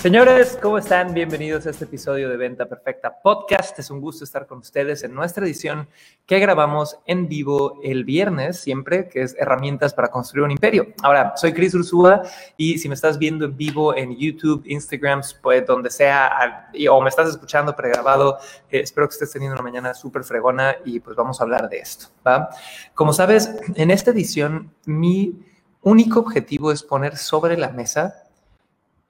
Señores, ¿cómo están? Bienvenidos a este episodio de Venta Perfecta Podcast. Es un gusto estar con ustedes en nuestra edición que grabamos en vivo el viernes, siempre, que es Herramientas para Construir un Imperio. Ahora, soy Chris Ursúa y si me estás viendo en vivo en YouTube, Instagram, pues donde sea, o me estás escuchando pregrabado, eh, espero que estés teniendo una mañana súper fregona y pues vamos a hablar de esto, ¿va? Como sabes, en esta edición mi único objetivo es poner sobre la mesa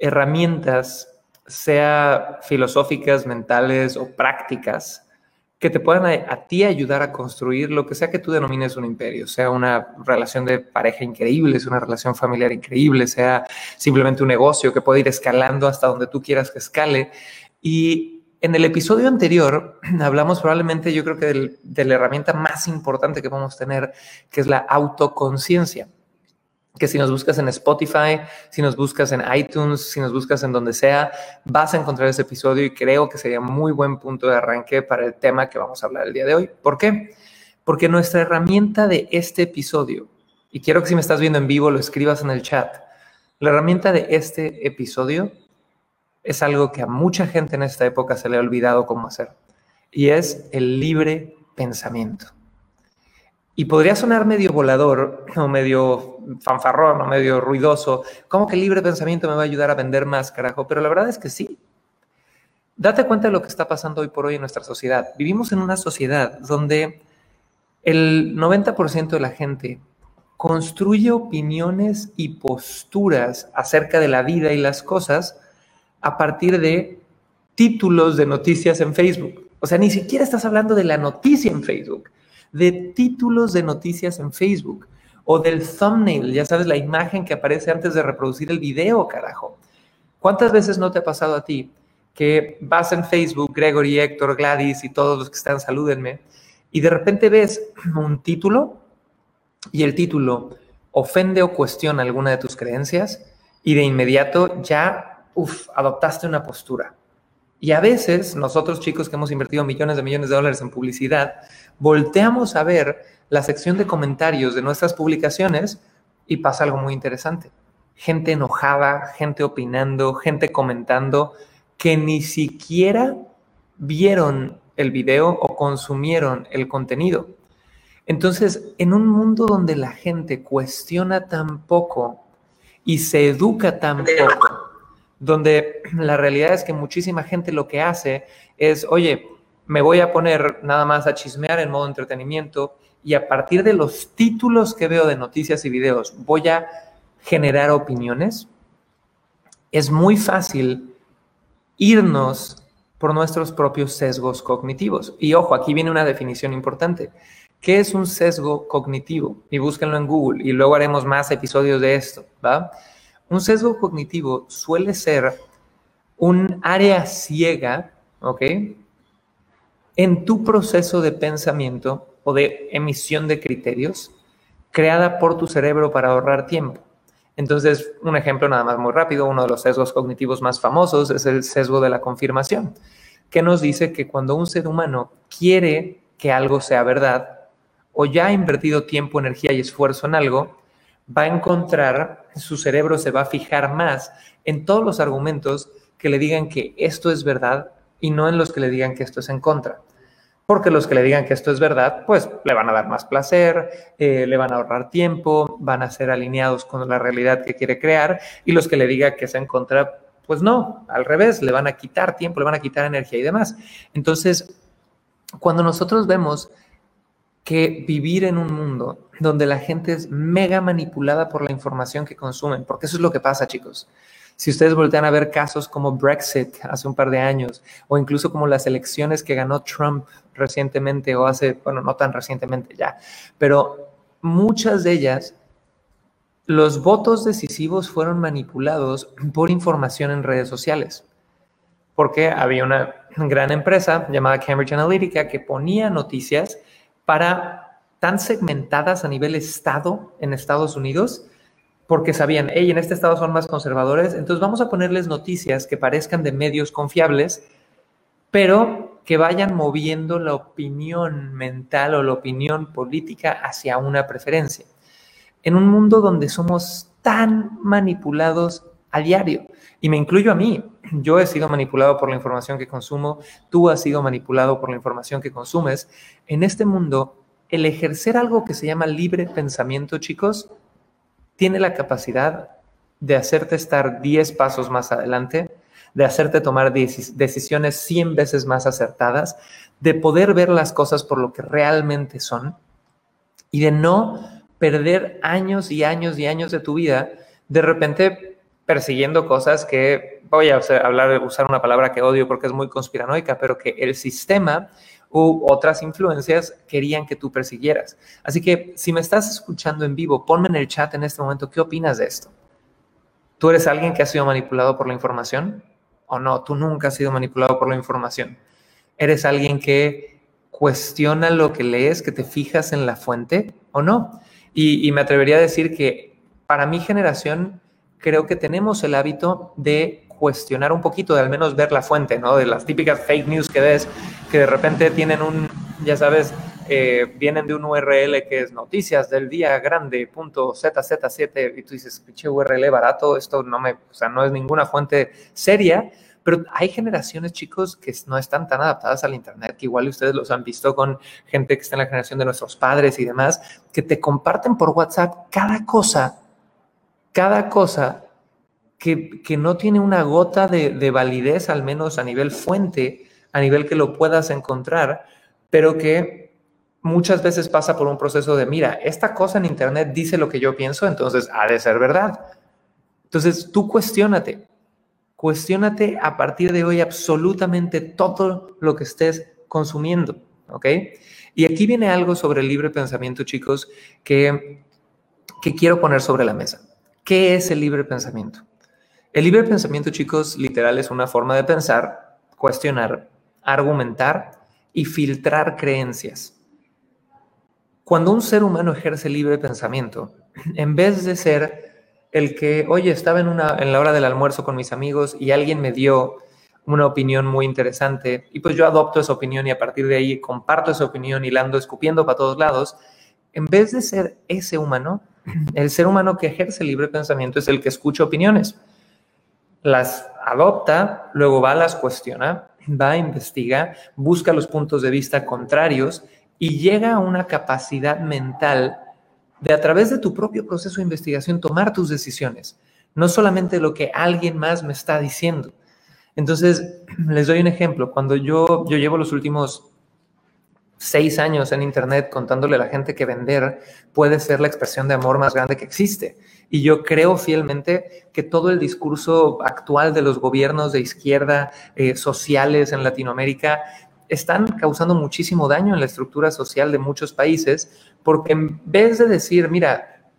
herramientas, sea filosóficas, mentales o prácticas, que te puedan a, ti ayudar a construir lo que sea que tú denomines un imperio, sea una relación de pareja increíble, sea una relación familiar increíble, sea simplemente un negocio que puede ir escalando hasta donde tú quieras que escale. Y en el episodio anterior hablamos probablemente, yo creo que de la herramienta más importante que podemos tener, que es la autoconciencia que si nos buscas en Spotify, si nos buscas en iTunes, si nos buscas en donde sea, vas a encontrar ese episodio y creo que sería muy buen punto de arranque para el tema que vamos a hablar el día de hoy. ¿Por qué? Porque nuestra herramienta de este episodio, y quiero que si me estás viendo en vivo lo escribas en el chat, la herramienta de este episodio es algo que a mucha gente en esta época se le ha olvidado cómo hacer, y es el libre pensamiento. Y podría sonar medio volador o medio fanfarrón o medio ruidoso. ¿Cómo que libre pensamiento me va a ayudar a vender más, carajo? Pero la verdad es que sí. Date cuenta de lo que está pasando hoy por hoy en nuestra sociedad. Vivimos en una sociedad donde el 90% de la gente construye opiniones y posturas acerca de la vida y las cosas a partir de títulos de noticias en Facebook. O sea, ni siquiera estás hablando de la noticia en Facebook de títulos de noticias en Facebook o del thumbnail, ya sabes, la imagen que aparece antes de reproducir el video, carajo. ¿Cuántas veces no te ha pasado a ti que vas en Facebook, Gregory, Héctor, Gladys y todos los que están, salúdenme, y de repente ves un título y el título ofende o cuestiona alguna de tus creencias y de inmediato ya, uff, adoptaste una postura. Y a veces nosotros chicos que hemos invertido millones de millones de dólares en publicidad, volteamos a ver la sección de comentarios de nuestras publicaciones y pasa algo muy interesante. Gente enojada, gente opinando, gente comentando que ni siquiera vieron el video o consumieron el contenido. Entonces, en un mundo donde la gente cuestiona tan poco y se educa tan poco, donde la realidad es que muchísima gente lo que hace es, oye, me voy a poner nada más a chismear en modo entretenimiento y a partir de los títulos que veo de noticias y videos voy a generar opiniones, es muy fácil irnos por nuestros propios sesgos cognitivos. Y ojo, aquí viene una definición importante. ¿Qué es un sesgo cognitivo? Y búsquenlo en Google y luego haremos más episodios de esto, ¿va? Un sesgo cognitivo suele ser un área ciega, ¿ok? En tu proceso de pensamiento o de emisión de criterios creada por tu cerebro para ahorrar tiempo. Entonces, un ejemplo nada más muy rápido, uno de los sesgos cognitivos más famosos es el sesgo de la confirmación, que nos dice que cuando un ser humano quiere que algo sea verdad o ya ha invertido tiempo, energía y esfuerzo en algo, va a encontrar, su cerebro se va a fijar más en todos los argumentos que le digan que esto es verdad y no en los que le digan que esto es en contra. Porque los que le digan que esto es verdad, pues le van a dar más placer, eh, le van a ahorrar tiempo, van a ser alineados con la realidad que quiere crear y los que le digan que es en contra, pues no, al revés, le van a quitar tiempo, le van a quitar energía y demás. Entonces, cuando nosotros vemos que vivir en un mundo donde la gente es mega manipulada por la información que consumen, porque eso es lo que pasa, chicos. Si ustedes voltean a ver casos como Brexit hace un par de años, o incluso como las elecciones que ganó Trump recientemente, o hace, bueno, no tan recientemente ya, pero muchas de ellas, los votos decisivos fueron manipulados por información en redes sociales. Porque había una gran empresa llamada Cambridge Analytica que ponía noticias para tan segmentadas a nivel estado en Estados Unidos porque sabían, hey, en este estado son más conservadores, entonces vamos a ponerles noticias que parezcan de medios confiables, pero que vayan moviendo la opinión mental o la opinión política hacia una preferencia. En un mundo donde somos tan manipulados a diario, y me incluyo a mí, yo he sido manipulado por la información que consumo, tú has sido manipulado por la información que consumes, en este mundo, el ejercer algo que se llama libre pensamiento, chicos, tiene la capacidad de hacerte estar 10 pasos más adelante, de hacerte tomar decisiones 100 veces más acertadas, de poder ver las cosas por lo que realmente son y de no perder años y años y años de tu vida de repente persiguiendo cosas que, voy a usar una palabra que odio porque es muy conspiranoica, pero que el sistema u otras influencias querían que tú persiguieras. Así que si me estás escuchando en vivo, ponme en el chat en este momento qué opinas de esto. ¿Tú eres alguien que ha sido manipulado por la información? ¿O no? Tú nunca has sido manipulado por la información. ¿Eres alguien que cuestiona lo que lees, que te fijas en la fuente o no? Y, y me atrevería a decir que para mi generación creo que tenemos el hábito de cuestionar un poquito, de al menos ver la fuente, ¿no? De las típicas fake news que ves, que de repente tienen un, ya sabes, eh, vienen de un URL que es noticias del día grande, punto ZZ7, y tú dices, pinche URL barato, esto no me, o sea, no es ninguna fuente seria, pero hay generaciones, chicos, que no están tan adaptadas al Internet, que igual ustedes los han visto con gente que está en la generación de nuestros padres y demás, que te comparten por WhatsApp cada cosa, cada cosa que, no tiene una gota de, validez, al menos a nivel fuente, a nivel que lo puedas encontrar, pero que muchas veces pasa por un proceso de, mira, esta cosa en Internet dice lo que yo pienso, entonces ha de ser verdad. Entonces tú cuestionate, cuestionate a partir de hoy absolutamente todo lo que estés consumiendo, ¿ok? Y aquí viene algo sobre el libre pensamiento, chicos, que, que quiero poner sobre la mesa. ¿Qué es el libre pensamiento? El libre pensamiento, chicos, literal es una forma de pensar, cuestionar, argumentar y filtrar creencias. Cuando un ser humano ejerce libre pensamiento, en vez de ser el que, oye, estaba en, la hora del almuerzo con mis amigos y alguien me dio una opinión muy interesante y pues yo adopto esa opinión y a partir de ahí comparto esa opinión y la ando escupiendo para todos lados, en vez de ser ese humano, el ser humano que ejerce libre pensamiento es el que escucha opiniones las adopta, luego va, las cuestiona, va, investiga, busca los puntos de vista contrarios y llega a una capacidad mental de a través de tu propio proceso de investigación tomar tus decisiones, no solamente lo que alguien más me está diciendo. Entonces, les doy un ejemplo. Cuando yo, yo llevo los últimos seis años en Internet contándole a la gente que vender puede ser la expresión de amor más grande que existe. Y yo creo fielmente que todo el discurso actual de los gobiernos de izquierda eh, sociales en Latinoamérica están causando muchísimo daño en la estructura social de muchos países, porque en vez de decir, mira,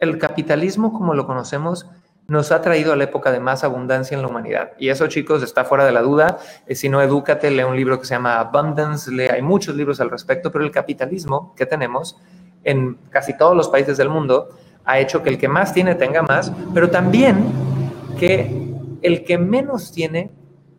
el capitalismo como lo conocemos nos ha traído a la época de más abundancia en la humanidad. Y eso, chicos, está fuera de la duda. Eh, si no, edúcate, lee un libro que se llama Abundance, lee, hay muchos libros al respecto, pero el capitalismo que tenemos en casi todos los países del mundo ha hecho que el que más tiene tenga más, pero también que el que menos tiene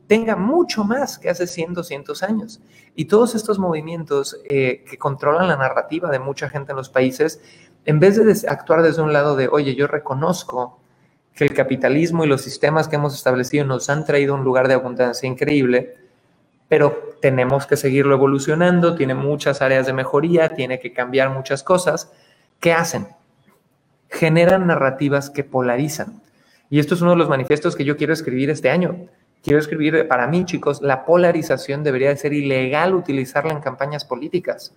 tenga mucho más que hace 100, 200 años. Y todos estos movimientos eh, que controlan la narrativa de mucha gente en los países, en vez de actuar desde un lado de, oye, yo reconozco que el capitalismo y los sistemas que hemos establecido nos han traído un lugar de abundancia increíble, pero tenemos que seguirlo evolucionando, tiene muchas áreas de mejoría, tiene que cambiar muchas cosas. ¿Qué hacen? Generan narrativas que polarizan. Y esto es uno de los manifiestos que yo quiero escribir este año. Quiero escribir, para mí, chicos, la polarización debería de ser ilegal utilizarla en campañas políticas,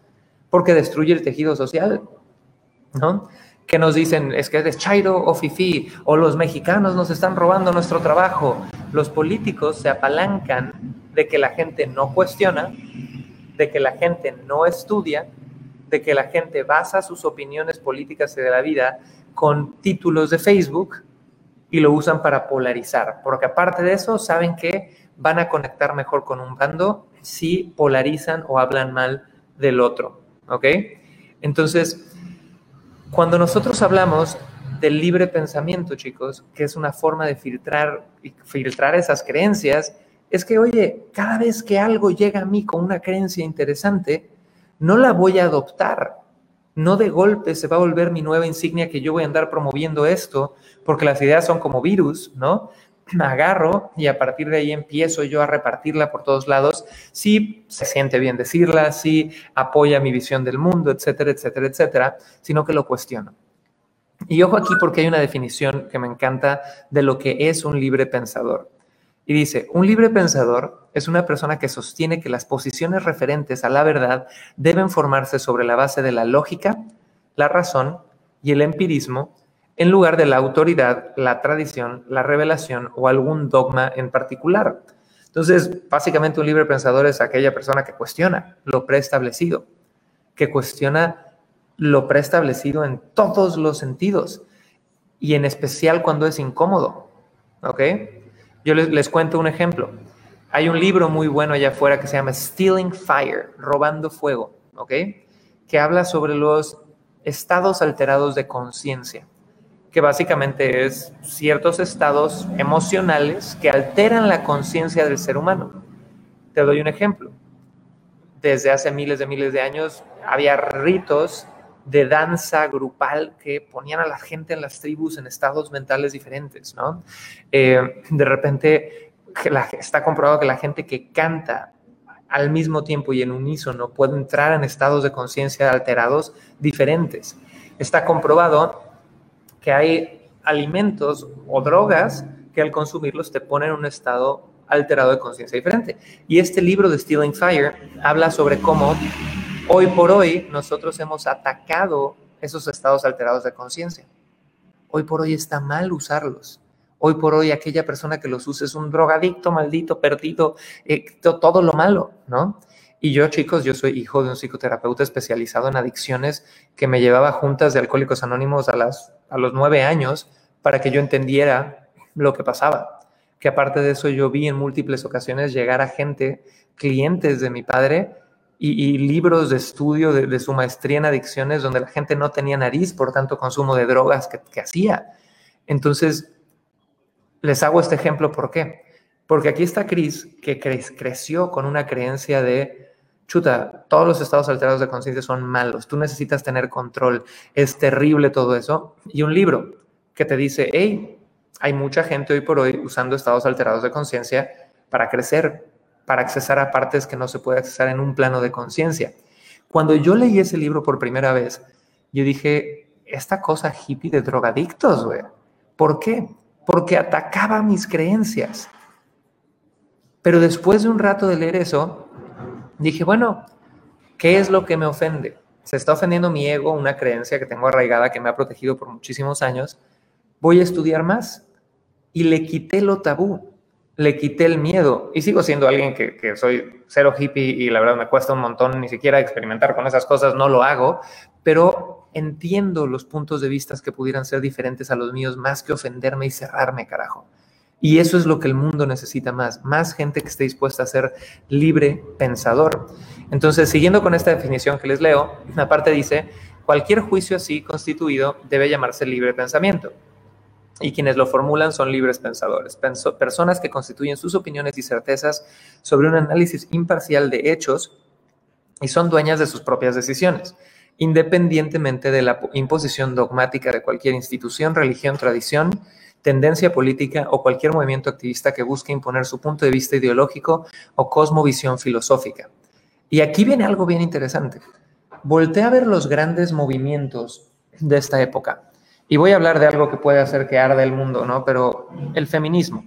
porque destruye el tejido social, ¿no? que nos dicen es que eres chairo o fifi, o los mexicanos nos están robando nuestro trabajo. Los políticos se apalancan de que la gente no cuestiona, de que la gente no estudia, de que la gente basa sus opiniones políticas de la vida con títulos de Facebook y lo usan para polarizar, porque aparte de eso saben que van a conectar mejor con un bando si polarizan o hablan mal del otro, ¿ok? Entonces, cuando nosotros hablamos del libre pensamiento, chicos, que es una forma de filtrar, filtrar esas creencias, es que, oye, cada vez que algo llega a mí con una creencia interesante, no la voy a adoptar. No de golpe se va a volver mi nueva insignia que yo voy a andar promoviendo esto, porque las ideas son como virus, ¿no? Me agarro y a partir de ahí empiezo yo a repartirla por todos lados. Si se siente bien decirla, si apoya mi visión del mundo, etcétera, etcétera, etcétera, sino que lo cuestiono. Y ojo aquí porque hay una definición que me encanta de lo que es un libre pensador. Y dice, un libre pensador es una persona que sostiene que las posiciones referentes a la verdad deben formarse sobre la base de la lógica, la razón y el empirismo, en lugar de la autoridad, la tradición, la revelación o algún dogma en particular. Entonces, básicamente un libre pensador es aquella persona que cuestiona lo preestablecido, que cuestiona lo preestablecido en todos los sentidos y en especial cuando es incómodo. ¿Ok? Yo les, cuento un ejemplo. Hay un libro muy bueno allá afuera que se llama Stealing Fire, Robando Fuego, ¿ok? Que habla sobre los estados alterados de conciencia, que básicamente es ciertos estados emocionales que alteran la conciencia del ser humano. Te doy un ejemplo. Desde hace miles de miles de años había ritos de danza grupal que ponían a la gente en las tribus en estados mentales diferentes, ¿no? Eh, de repente está comprobado que la gente que canta al mismo tiempo y en unísono puede entrar en estados de conciencia alterados diferentes. Está comprobado que hay alimentos o drogas que al consumirlos te ponen en un estado alterado de conciencia diferente. Y este libro de Stealing Fire habla sobre cómo Hoy por hoy nosotros hemos atacado esos estados alterados de conciencia. Hoy por hoy está mal usarlos. Hoy por hoy aquella persona que los usa es un drogadicto, maldito, perdido, eh, todo lo malo, ¿no? Y yo, chicos, yo soy hijo de un psicoterapeuta especializado en adicciones que me llevaba juntas de alcohólicos anónimos a, las, a los nueve años para que yo entendiera lo que pasaba. Que aparte de eso yo vi en múltiples ocasiones llegar a gente, clientes de mi padre, y, libros de estudio de, su maestría en adicciones donde la gente no tenía nariz por tanto consumo de drogas que, hacía. Entonces, les hago este ejemplo, ¿por qué? Porque aquí está Chris, que creció con una creencia de, chuta, todos los estados alterados de conciencia son malos, tú necesitas tener control, es terrible todo eso. Y un libro que te dice, hey, hay mucha gente hoy por hoy usando estados alterados de conciencia para crecer, para accesar a partes que no se puede accesar en un plano de conciencia. Cuando yo leí ese libro por primera vez, yo dije, esta cosa hippie de drogadictos, güey. ¿Por qué? Porque atacaba mis creencias. Pero después de un rato de leer eso, dije, bueno, ¿qué es lo que me ofende? Se está ofendiendo mi ego, una creencia que tengo arraigada que me ha protegido por muchísimos años. Voy a estudiar más. Y le quité lo tabú le quité el miedo y sigo siendo alguien que, soy cero hippie y la verdad me cuesta un montón ni siquiera experimentar con esas cosas, no lo hago, pero entiendo los puntos de vista que pudieran ser diferentes a los míos más que ofenderme y cerrarme, carajo. Y eso es lo que el mundo necesita más, más gente que esté dispuesta a ser libre pensador. Entonces, siguiendo con esta definición que les leo, aparte dice, cualquier juicio así constituido debe llamarse libre pensamiento y quienes lo formulan son libres pensadores, personas que constituyen sus opiniones y certezas sobre un análisis imparcial de hechos y son dueñas de sus propias decisiones, independientemente de la imposición dogmática de cualquier institución, religión, tradición, tendencia política o cualquier movimiento activista que busque imponer su punto de vista ideológico o cosmovisión filosófica. Y aquí viene algo bien interesante. Voltea a ver los grandes movimientos de esta época y voy a hablar de algo que puede hacer que arde el mundo, ¿no? Pero el feminismo.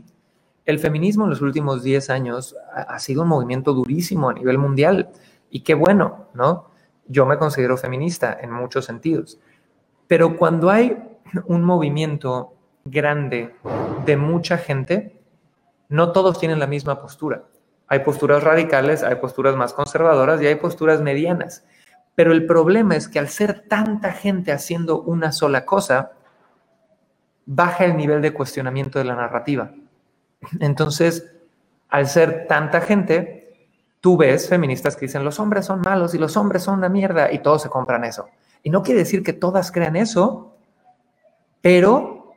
El feminismo en los últimos 10 años ha sido un movimiento durísimo a nivel mundial. Y qué bueno, ¿no? Yo me considero feminista en muchos sentidos. Pero cuando hay un movimiento grande de mucha gente, no todos tienen la misma postura. Hay posturas radicales, hay posturas más conservadoras y hay posturas medianas. Pero el problema es que al ser tanta gente haciendo una sola cosa, baja el nivel de cuestionamiento de la narrativa. Entonces, al ser tanta gente, tú ves feministas que dicen los hombres son malos y los hombres son una mierda y todos se compran eso. Y no quiere decir que todas crean eso, pero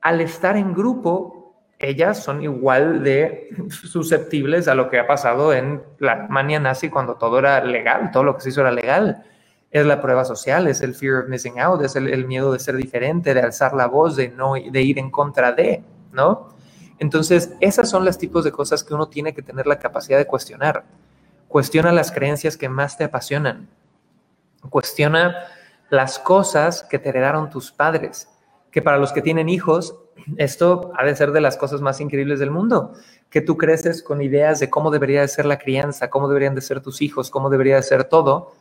al estar en grupo, ellas son igual de susceptibles a lo que ha pasado en la Alemania nazi cuando todo era legal, todo lo que se hizo era legal. Es la prueba social, es el fear of missing out, es el, miedo de ser diferente, de alzar la voz, de, no, de ir en contra de, ¿no? Entonces, esas son los tipos de cosas que uno tiene que tener la capacidad de cuestionar. Cuestiona las creencias que más te apasionan. Cuestiona las cosas que te heredaron tus padres que para los que tienen hijos, esto ha de ser de las cosas más increíbles del mundo, que tú creces con ideas de cómo debería de ser la crianza, cómo deberían de ser tus hijos, cómo debería de ser todo,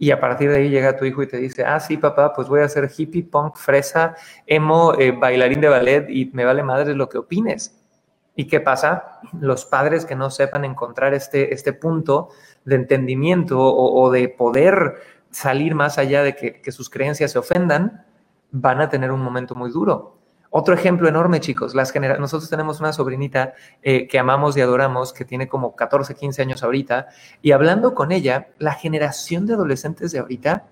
y a partir de ahí llega tu hijo y te dice, ah, sí, papá, pues voy a ser hippie, punk, fresa, emo, eh, bailarín de ballet y me vale madre lo que opines. ¿Y qué pasa? Los padres que no sepan encontrar este, este punto de entendimiento o, de poder salir más allá de que, que sus creencias se ofendan, van a tener un momento muy duro. Otro ejemplo enorme, chicos, las nosotros tenemos una sobrinita eh, que amamos y adoramos, que tiene como 14, 15 años ahorita, y hablando con ella, la generación de adolescentes de ahorita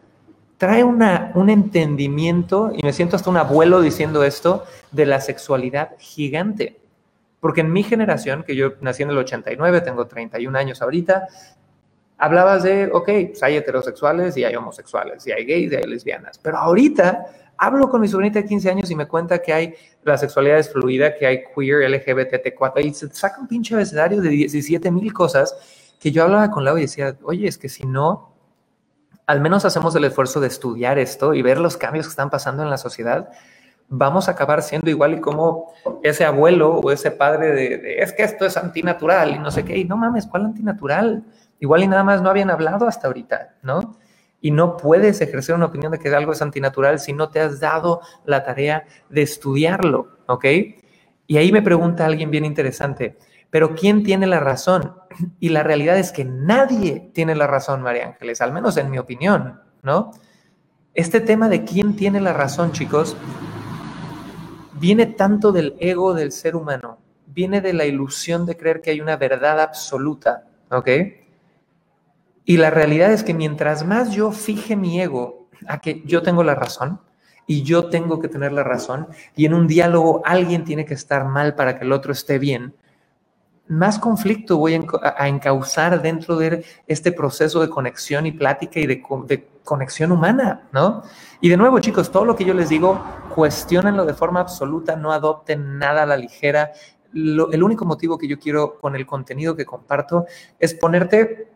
trae una, un entendimiento, y me siento hasta un abuelo diciendo esto, de la sexualidad gigante. Porque en mi generación, que yo nací en el 89, tengo 31 años ahorita, hablabas de, ok, pues hay heterosexuales y hay homosexuales, y hay gays y hay lesbianas, pero ahorita hablo con mi sobrinita de 15 años y me cuenta que hay la sexualidad es fluida, que hay queer, LGBT4, y se saca un pinche abecedario de 17 mil cosas que yo hablaba con Lau y decía, oye, es que si no, al menos hacemos el esfuerzo de estudiar esto y ver los cambios que están pasando en la sociedad, vamos a acabar siendo igual y como ese abuelo o ese padre de, de, es que esto es antinatural y no sé qué, y no mames, ¿cuál antinatural? Igual y nada más no habían hablado hasta ahorita, ¿no? y no puedes ejercer una opinión de que algo es antinatural si no te has dado la tarea de estudiarlo, ¿ok? Y ahí me pregunta alguien bien interesante, pero ¿quién tiene la razón? Y la realidad es que nadie tiene la razón, María Ángeles, al menos en mi opinión, ¿no? Este tema de quién tiene la razón, chicos, viene tanto del ego del ser humano, viene de la ilusión de creer que hay una verdad absoluta, ¿ok? Y la realidad es que mientras más yo fije mi ego a que yo tengo la razón y yo tengo que tener la razón y en un diálogo alguien tiene que estar mal para que el otro esté bien, más conflicto voy a encauzar dentro de este proceso de conexión y plática y de, conexión humana, ¿no? Y de nuevo, chicos, todo lo que yo les digo, cuestionenlo de forma absoluta, no adopten nada a la ligera. el único motivo que yo quiero con el contenido que comparto es ponerte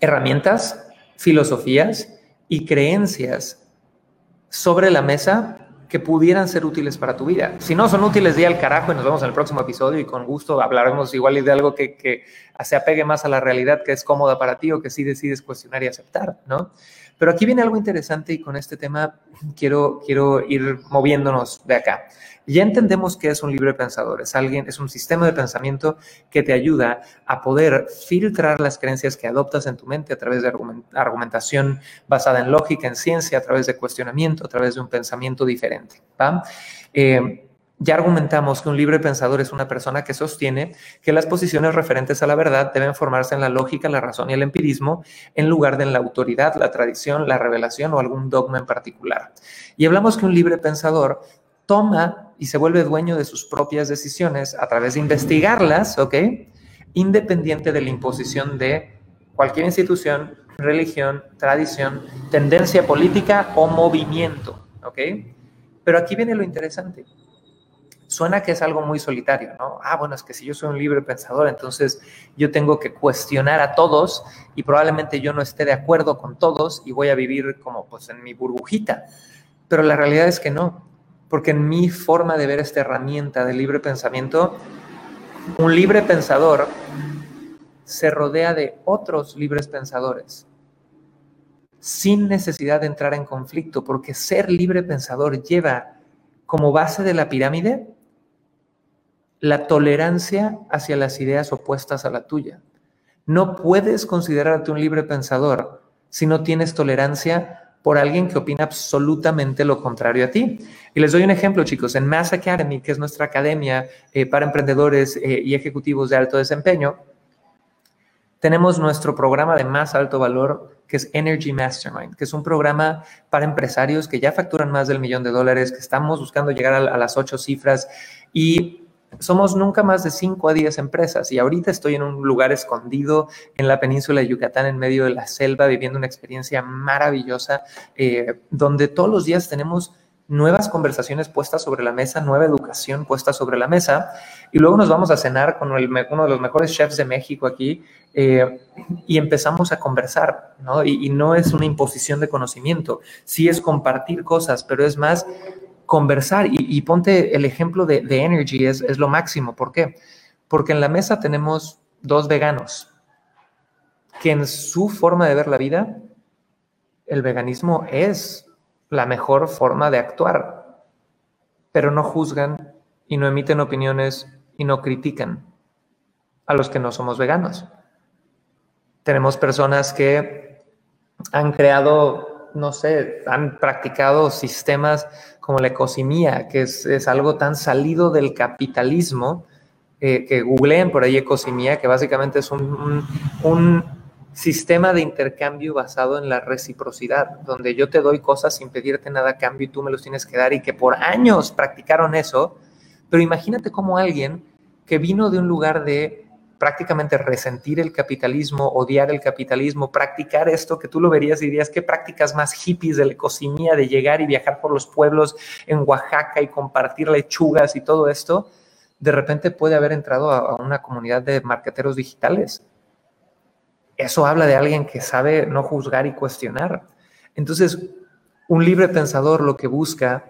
herramientas, filosofías y creencias sobre la mesa que pudieran ser útiles para tu vida. Si no son útiles, di al carajo y nos vemos en el próximo episodio y con gusto hablaremos igual de algo que, que se apegue más a la realidad que es cómoda para ti o que sí decides cuestionar y aceptar, ¿no? Pero aquí viene algo interesante y con este tema quiero, quiero ir moviéndonos de acá. Ya entendemos que es un libre pensador, es alguien, es un sistema de pensamiento que te ayuda a poder filtrar las creencias que adoptas en tu mente a través de argumentación basada en lógica, en ciencia, a través de cuestionamiento, a través de un pensamiento diferente. Eh, ya argumentamos que un libre pensador es una persona que sostiene que las posiciones referentes a la verdad deben formarse en la lógica, la razón y el empirismo, en lugar de en la autoridad, la tradición, la revelación o algún dogma en particular. Y hablamos que un libre pensador toma y se vuelve dueño de sus propias decisiones a través de investigarlas, ¿ok? Independiente de la imposición de cualquier institución, religión, tradición, tendencia política o movimiento, ¿ok? Pero aquí viene lo interesante. Suena que es algo muy solitario, ¿no? Ah, bueno, es que si yo soy un libre pensador, entonces yo tengo que cuestionar a todos y probablemente yo no esté de acuerdo con todos y voy a vivir como pues en mi burbujita. Pero la realidad es que no porque en mi forma de ver esta herramienta de libre pensamiento, un libre pensador se rodea de otros libres pensadores sin necesidad de entrar en conflicto, porque ser libre pensador lleva como base de la pirámide la tolerancia hacia las ideas opuestas a la tuya. No puedes considerarte un libre pensador si no tienes tolerancia por alguien que opina absolutamente lo contrario a ti. Y les doy un ejemplo, chicos. En Mass Academy, que es nuestra academia eh, para emprendedores eh, y ejecutivos de alto desempeño, tenemos nuestro programa de más alto valor, que es Energy Mastermind, que es un programa para empresarios que ya facturan más del millón de dólares, que estamos buscando llegar a, las ocho cifras y somos nunca más de 5 a 10 empresas y ahorita estoy en un lugar escondido en la península de Yucatán, en medio de la selva, viviendo una experiencia maravillosa, eh, donde todos los días tenemos nuevas conversaciones puestas sobre la mesa, nueva educación puesta sobre la mesa, y luego nos vamos a cenar con uno de los mejores chefs de México aquí eh, y empezamos a conversar, ¿no? Y, no es una imposición de conocimiento, sí es compartir cosas, pero es más conversar y, ponte el ejemplo de, de Energy, es, es lo máximo, ¿por qué? Porque en la mesa tenemos dos veganos que en su forma de ver la vida, el veganismo es la mejor forma de actuar, pero no juzgan y no emiten opiniones y no critican a los que no somos veganos. Tenemos personas que han creado, no sé, han practicado sistemas como la ecosimía, que es, algo tan salido del capitalismo, eh, que googleen por ahí ecosimía, que básicamente es un sistema de intercambio basado en la reciprocidad, donde yo te doy cosas sin pedirte nada a cambio y tú me los tienes que dar y que por años practicaron eso, pero imagínate cómo alguien que vino de un lugar de prácticamente resentir el capitalismo, odiar el capitalismo, practicar esto que tú lo verías y dirías, ¿qué prácticas más hippies de la economía, de llegar y viajar por los pueblos en Oaxaca y compartir lechugas y todo esto? De repente puede haber entrado a, una comunidad de marqueteros digitales eso habla de alguien que sabe no juzgar y cuestionar. Entonces, un libre pensador lo que busca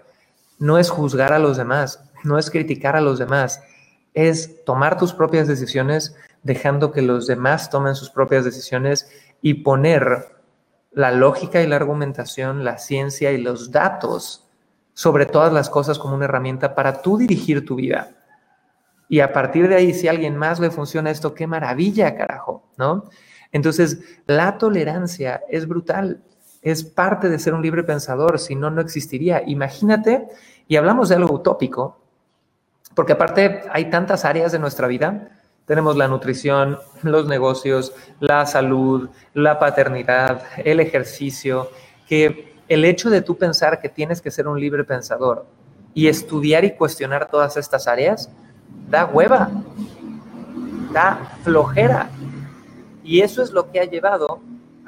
no es juzgar a los demás, no es criticar a los demás, es tomar tus propias decisiones dejando que los demás tomen sus propias decisiones y poner la lógica y la argumentación, la ciencia y los datos sobre todas las cosas como una herramienta para tú dirigir tu vida. Y a partir de ahí, si alguien más le funciona esto, qué maravilla, carajo, ¿no? Entonces, la tolerancia es brutal, es parte de ser un libre pensador, si no, no existiría. Imagínate, y hablamos de algo utópico, porque aparte hay tantas áreas de nuestra vida. Tenemos la nutrición, los negocios, la salud, la paternidad, el ejercicio, que el hecho de tú pensar que tienes que ser un libre pensador y estudiar y cuestionar todas estas áreas, da hueva, da flojera. Y eso es lo que ha llevado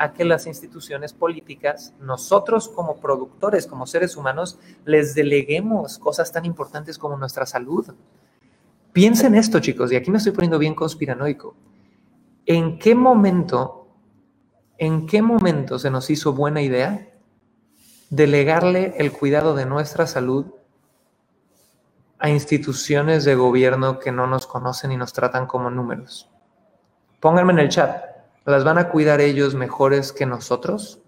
a que las instituciones políticas, nosotros como productores, como seres humanos, les deleguemos cosas tan importantes como nuestra salud. Piensen esto, chicos, y aquí me estoy poniendo bien conspiranoico. ¿En qué momento, en qué momento se nos hizo buena idea delegarle el cuidado de nuestra salud a instituciones de gobierno que no nos conocen y nos tratan como números? Pónganme en el chat, ¿las van a cuidar ellos mejores que nosotros?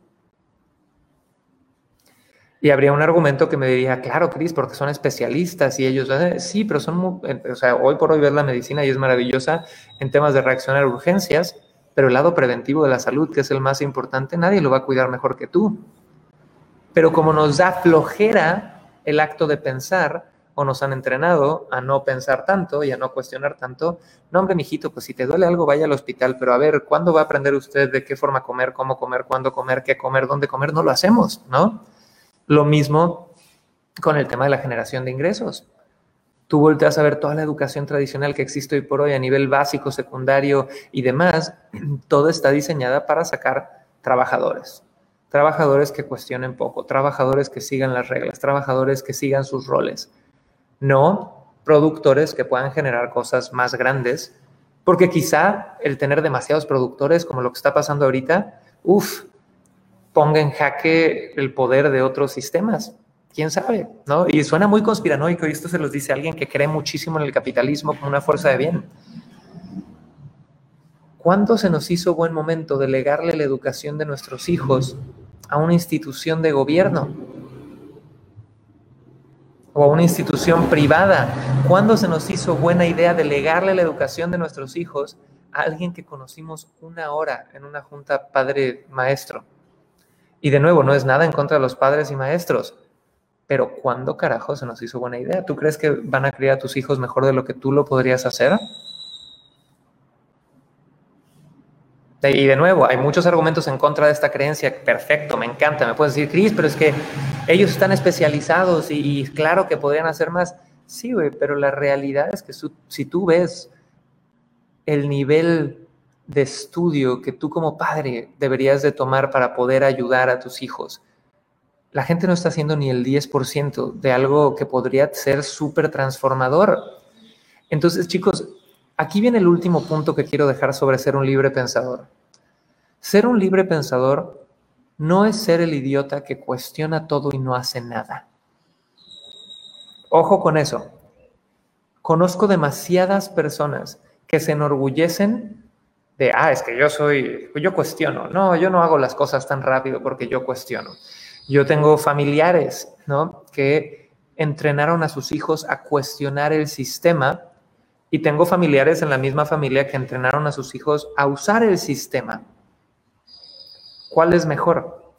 Y habría un argumento que me diría, claro, Cris, porque son especialistas y ellos, eh, sí, pero son, muy, eh, o sea, hoy por hoy ver la medicina y es maravillosa en temas de reaccionar a urgencias, pero el lado preventivo de la salud, que es el más importante, nadie lo va a cuidar mejor que tú. Pero como nos da flojera el acto de pensar, o nos han entrenado a no pensar tanto y a no cuestionar tanto. No, hombre, mijito, pues si te duele algo, vaya al hospital, pero a ver, ¿cuándo va a aprender usted de qué forma comer, cómo comer, cuándo comer, qué comer, dónde comer? No lo hacemos, ¿no? Lo mismo con el tema de la generación de ingresos. Tú volteas a ver toda la educación tradicional que existe hoy por hoy a nivel básico, secundario y demás, todo está diseñada para sacar trabajadores. Trabajadores que cuestionen poco, trabajadores que sigan las reglas, trabajadores que sigan sus roles no productores que puedan generar cosas más grandes, porque quizá el tener demasiados productores, como lo que está pasando ahorita, uff, ponga en jaque el poder de otros sistemas. ¿Quién sabe? ¿No? Y suena muy conspiranoico y esto se los dice alguien que cree muchísimo en el capitalismo como una fuerza de bien. ¿Cuándo se nos hizo buen momento delegarle la educación de nuestros hijos a una institución de gobierno? O a una institución privada. ¿Cuándo se nos hizo buena idea delegarle la educación de nuestros hijos a alguien que conocimos una hora en una junta padre-maestro? Y de nuevo, no es nada en contra de los padres y maestros, pero ¿cuándo carajo se nos hizo buena idea? ¿Tú crees que van a criar a tus hijos mejor de lo que tú lo podrías hacer? Y de nuevo, hay muchos argumentos en contra de esta creencia. Perfecto, me encanta. Me puedes decir, Cris, pero es que ellos están especializados y, y claro que podrían hacer más. Sí, güey, pero la realidad es que si tú ves el nivel de estudio que tú como padre deberías de tomar para poder ayudar a tus hijos, la gente no está haciendo ni el 10% de algo que podría ser súper transformador. Entonces, chicos, aquí viene el último punto que quiero dejar sobre ser un libre pensador. Ser un libre pensador no es ser el idiota que cuestiona todo y no hace nada. Ojo con eso. Conozco demasiadas personas que se enorgullecen de, ah, es que yo soy, yo cuestiono. No, yo no hago las cosas tan rápido porque yo cuestiono. Yo tengo familiares, ¿no? Que entrenaron a sus hijos a cuestionar el sistema y tengo familiares en la misma familia que entrenaron a sus hijos a usar el sistema. ¿Cuál es mejor?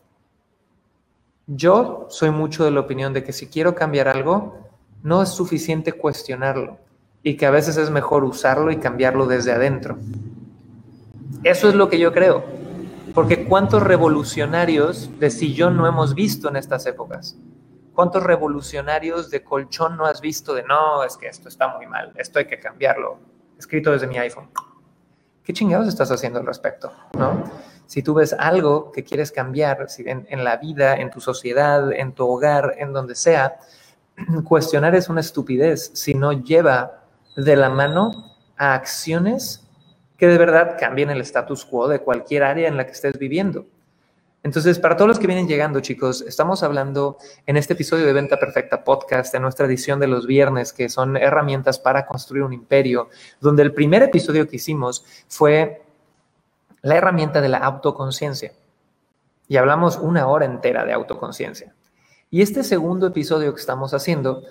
Yo soy mucho de la opinión de que si quiero cambiar algo, no es suficiente cuestionarlo y que a veces es mejor usarlo y cambiarlo desde adentro. Eso es lo que yo creo. Porque cuántos revolucionarios de sillón no hemos visto en estas épocas. ¿Cuántos revolucionarios de colchón no has visto de no, es que esto está muy mal, esto hay que cambiarlo? Escrito desde mi iPhone. ¿Qué chingados estás haciendo al respecto? ¿No? Si tú ves algo que quieres cambiar en, en la vida, en tu sociedad, en tu hogar, en donde sea, cuestionar es una estupidez si no lleva de la mano a acciones que de verdad cambien el status quo de cualquier área en la que estés viviendo. Entonces, para todos los que vienen llegando, chicos, estamos hablando en este episodio de Venta Perfecta Podcast, en nuestra edición de los viernes, que son herramientas para construir un imperio, donde el primer episodio que hicimos fue la herramienta de la autoconciencia. Y hablamos una hora entera de autoconciencia. Y este segundo episodio que estamos haciendo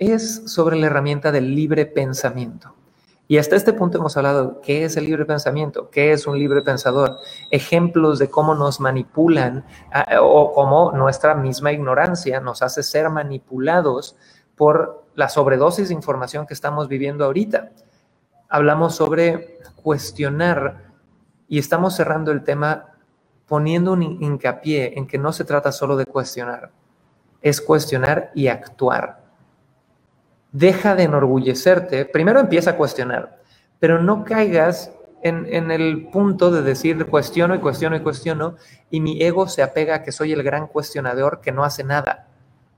es sobre la herramienta del libre pensamiento. Y hasta este punto hemos hablado qué es el libre pensamiento, qué es un libre pensador, ejemplos de cómo nos manipulan ah, o cómo nuestra misma ignorancia nos hace ser manipulados por la sobredosis de información que estamos viviendo ahorita. Hablamos sobre cuestionar y estamos cerrando el tema poniendo un hincapié en que no se trata solo de cuestionar, es cuestionar y actuar. Deja de enorgullecerte, primero empieza a cuestionar, pero no caigas en, el punto de decir cuestiono y cuestiono y cuestiono y mi ego se apega a que soy el gran cuestionador que no hace nada,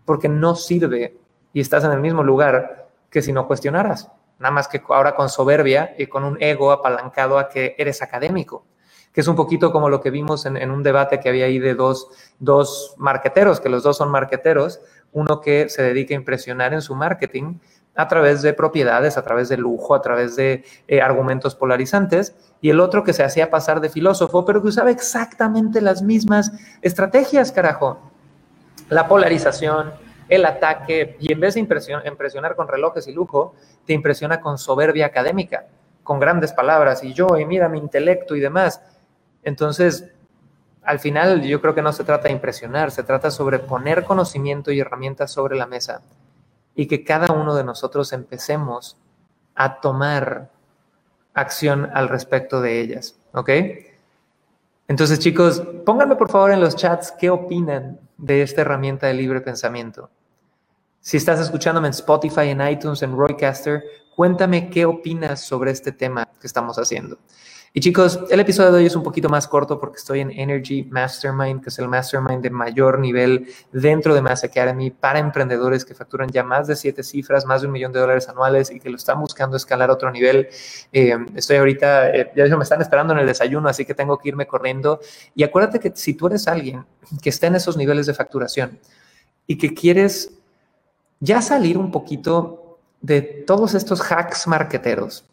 porque no sirve y estás en el mismo lugar que si no cuestionaras, nada más que ahora con soberbia y con un ego apalancado a que eres académico que es un poquito como lo que vimos en, un debate que había ahí de dos, dos marqueteros, que los dos son marqueteros, uno que se dedica a impresionar en su marketing a través de propiedades, a través de lujo, a través de eh, argumentos polarizantes, y el otro que se hacía pasar de filósofo, pero que usaba exactamente las mismas estrategias, carajo. La polarización, el ataque, y en vez de impresionar con relojes y lujo, te impresiona con soberbia académica, con grandes palabras, y yo, y mira mi intelecto y demás. Entonces, al final yo creo que no se trata de impresionar, se trata sobre poner conocimiento y herramientas sobre la mesa y que cada uno de nosotros empecemos a tomar acción al respecto de ellas, ¿ok? Entonces, chicos, pónganme por favor en los chats qué opinan de esta herramienta de libre pensamiento. Si estás escuchándome en Spotify, en iTunes, en Roycaster, cuéntame qué opinas sobre este tema que estamos haciendo. Y chicos, el episodio de hoy es un poquito más corto porque estoy en Energy Mastermind, que es el mastermind de mayor nivel dentro de Mass Academy para emprendedores que facturan ya más de siete cifras, más de un millón de dólares anuales y que lo están buscando escalar a otro nivel. Eh, estoy ahorita, eh, ya me están esperando en el desayuno, así que tengo que irme corriendo. Y acuérdate que si tú eres alguien que está en esos niveles de facturación y que quieres ya salir un poquito de todos estos hacks marqueteros,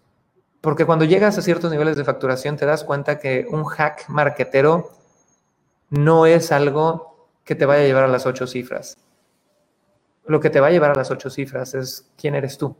porque cuando llegas a ciertos niveles de facturación te das cuenta que un hack marketero no es algo que te vaya a llevar a las ocho cifras. Lo que te va a llevar a las ocho cifras es quién eres tú.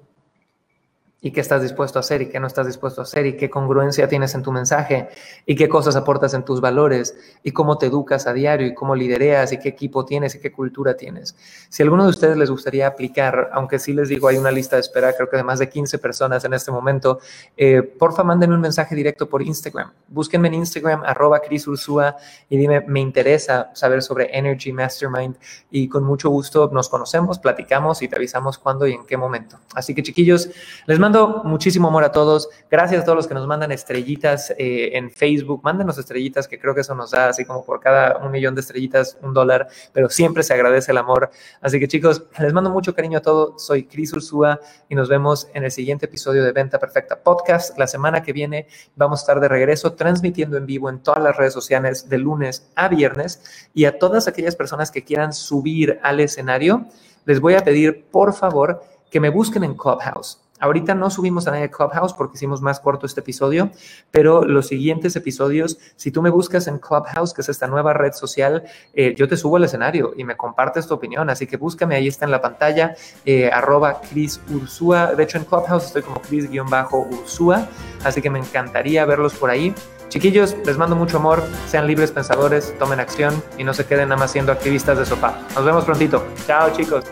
Y qué estás dispuesto a hacer y qué no estás dispuesto a hacer y qué congruencia tienes en tu mensaje y qué cosas aportas en tus valores y cómo te educas a diario y cómo lidereas y qué equipo tienes y qué cultura tienes. Si a alguno de ustedes les gustaría aplicar, aunque sí les digo hay una lista de espera, creo que de más de 15 personas en este momento, eh, porfa mándenme un mensaje directo por Instagram. Búsquenme en Instagram arroba Cris Ursúa y dime, me interesa saber sobre Energy Mastermind y con mucho gusto nos conocemos, platicamos y te avisamos cuándo y en qué momento. Así que chiquillos, les mando mando muchísimo amor a todos. Gracias a todos los que nos mandan estrellitas eh, en Facebook. Mándenos estrellitas, que creo que eso nos da así como por cada un millón de estrellitas un dólar, pero siempre se agradece el amor. Así que chicos, les mando mucho cariño a todos. Soy Cris Ursúa y nos vemos en el siguiente episodio de Venta Perfecta Podcast. La semana que viene vamos a estar de regreso transmitiendo en vivo en todas las redes sociales de lunes a viernes y a todas aquellas personas que quieran subir al escenario, les voy a pedir por favor que me busquen en Clubhouse. Ahorita no subimos a nadie de Clubhouse porque hicimos más corto este episodio, pero los siguientes episodios, si tú me buscas en Clubhouse, que es esta nueva red social, eh, yo te subo al escenario y me compartes tu opinión. Así que búscame, ahí está en la pantalla, eh, arroba Chris Ursúa. De hecho, en Clubhouse estoy como Chris-Ursúa, así que me encantaría verlos por ahí. Chiquillos, les mando mucho amor, sean libres pensadores, tomen acción y no se queden nada más siendo activistas de sofá. Nos vemos prontito. Chao, chicos.